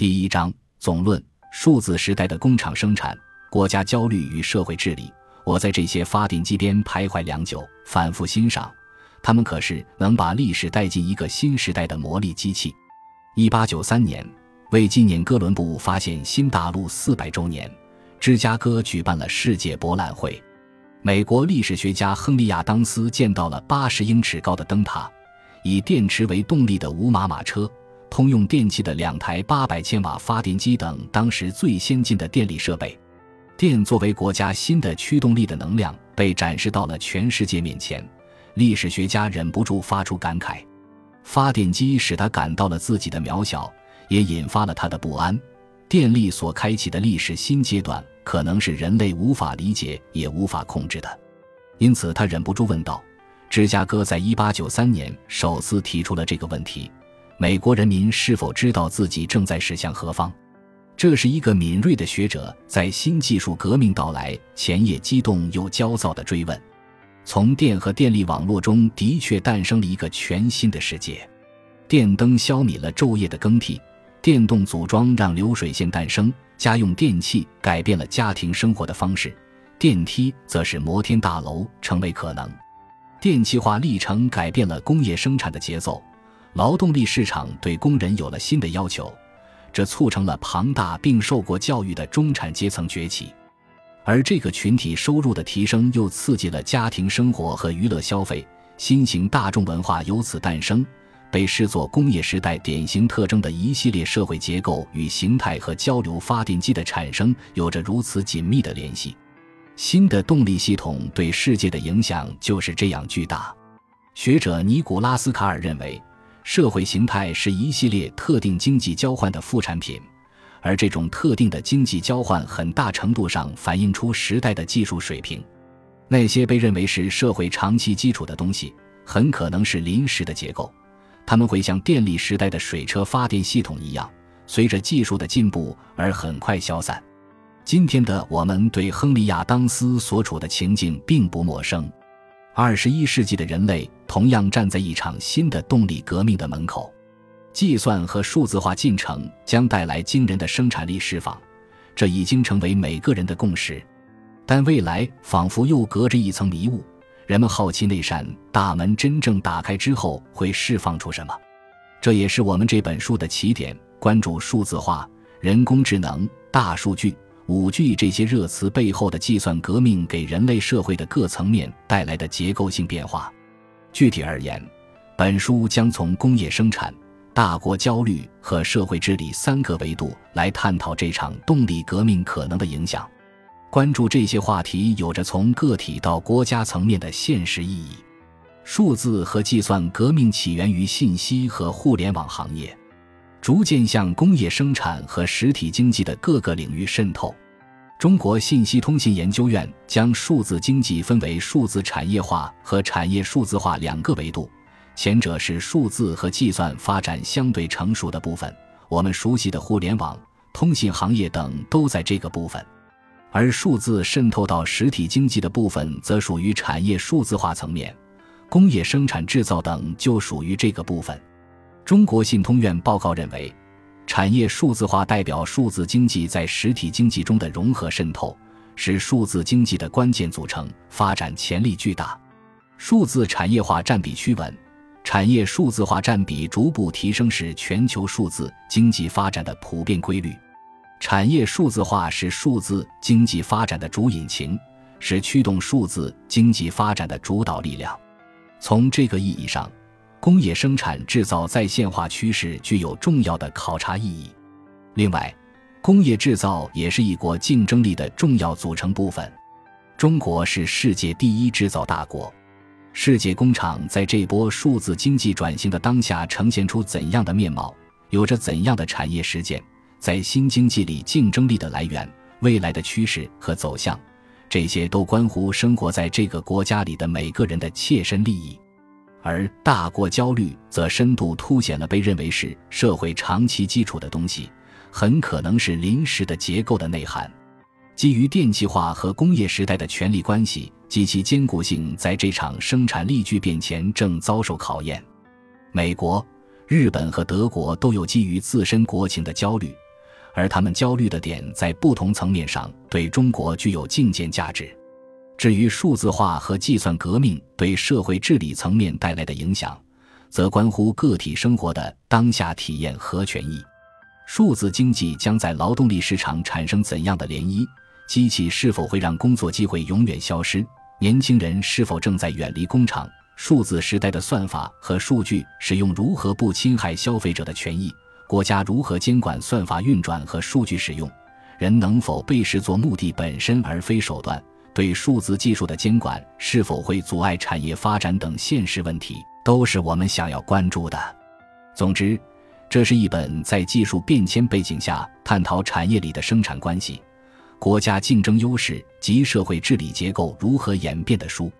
第一章总论：数字时代的工厂生产、国家焦虑与社会治理。我在这些发电机边徘徊良久，反复欣赏，它们可是能把历史带进一个新时代的魔力机器。一八九三年，为纪念哥伦布发现新大陆四百周年，芝加哥举办了世界博览会。美国历史学家亨利亚当斯见到了八十英尺高的灯塔，以电池为动力的五马马车，通用电气的两台八百千瓦发电机等当时最先进的电力设备。电作为国家新的驱动力的能量被展示到了全世界面前，历史学家忍不住发出感慨：发电机使他感到了自己的渺小，也引发了他的不安。电力所开启的历史新阶段可能是人类无法理解也无法控制的，因此他忍不住问道：“芝加哥在一八九三年首次提出了这个问题，美国人民是否知道自己正在驶向何方？”这是一个敏锐的学者在新技术革命到来前夜激动又焦躁的追问。从电和电力网络中的确诞生了一个全新的世界。电灯消弭了昼夜的更替，电动组装让流水线诞生，家用电器改变了家庭生活的方式，电梯则使摩天大楼成为可能。电气化历程改变了工业生产的节奏，劳动力市场对工人有了新的要求。这促成了庞大并受过教育的中产阶层崛起，而这个群体收入的提升又刺激了家庭生活和娱乐消费，新型大众文化由此诞生。被视作工业时代典型特征的一系列社会结构与形态和交流发电机的产生有着如此紧密的联系。新的动力系统对世界的影响就是这样巨大。学者尼古拉斯·卡尔认为。社会形态是一系列特定经济交换的副产品，而这种特定的经济交换很大程度上反映出时代的技术水平。那些被认为是社会长期基础的东西，很可能是临时的结构，它们会像电力时代的水车发电系统一样，随着技术的进步而很快消散。今天的我们对亨利亚当斯所处的情境并不陌生。二十一世纪的人类同样站在一场新的动力革命的门口，计算和数字化进程将带来惊人的生产力释放，这已经成为每个人的共识。但未来仿佛又隔着一层迷雾，人们好奇那扇大门真正打开之后会释放出什么。这也是我们这本书的起点，关注数字化、人工智能、大数据。五 G 这些热词背后的计算革命给人类社会的各层面带来的结构性变化。具体而言，本书将从工业生产、大国焦虑和社会治理三个维度来探讨这场动力革命可能的影响。关注这些话题有着从个体到国家层面的现实意义。数字和计算革命起源于信息和互联网行业。逐渐向工业生产和实体经济的各个领域渗透。中国信息通信研究院将数字经济分为数字产业化和产业数字化两个维度，前者是数字和计算发展相对成熟的部分，我们熟悉的互联网、通信行业等都在这个部分；而数字渗透到实体经济的部分则属于产业数字化层面，工业生产制造等就属于这个部分。中国信通院报告认为，产业数字化代表数字经济在实体经济中的融合渗透，是数字经济的关键组成，发展潜力巨大。数字产业化占比趋稳，产业数字化占比逐步提升是全球数字经济发展的普遍规律。产业数字化是数字经济发展的主引擎，是驱动数字经济发展的主导力量。从这个意义上。工业生产制造在线化趋势具有重要的考察意义。另外，工业制造也是一国竞争力的重要组成部分。中国是世界第一制造大国，世界工厂在这波数字经济转型的当下呈现出怎样的面貌？有着怎样的产业实践？在新经济里竞争力的来源、未来的趋势和走向，这些都关乎生活在这个国家里的每个人的切身利益。而大国焦虑则深度凸显了被认为是社会长期基础的东西，很可能是临时的结构的内涵。基于电气化和工业时代的权力关系及其坚固性，在这场生产力巨变前正遭受考验。美国、日本和德国都有基于自身国情的焦虑，而他们焦虑的点在不同层面上对中国具有借鉴价值。至于数字化和计算革命对社会治理层面带来的影响，则关乎个体生活的当下体验和权益。数字经济将在劳动力市场产生怎样的涟漪？机器是否会让工作机会永远消失？年轻人是否正在远离工厂？数字时代的算法和数据使用如何不侵害消费者的权益？国家如何监管算法运转和数据使用？人能否被视作目的本身而非手段？对数字技术的监管是否会阻碍产业发展等现实问题，都是我们想要关注的。总之，这是一本在技术变迁背景下探讨产业里的生产关系、国家竞争优势及社会治理结构如何演变的书。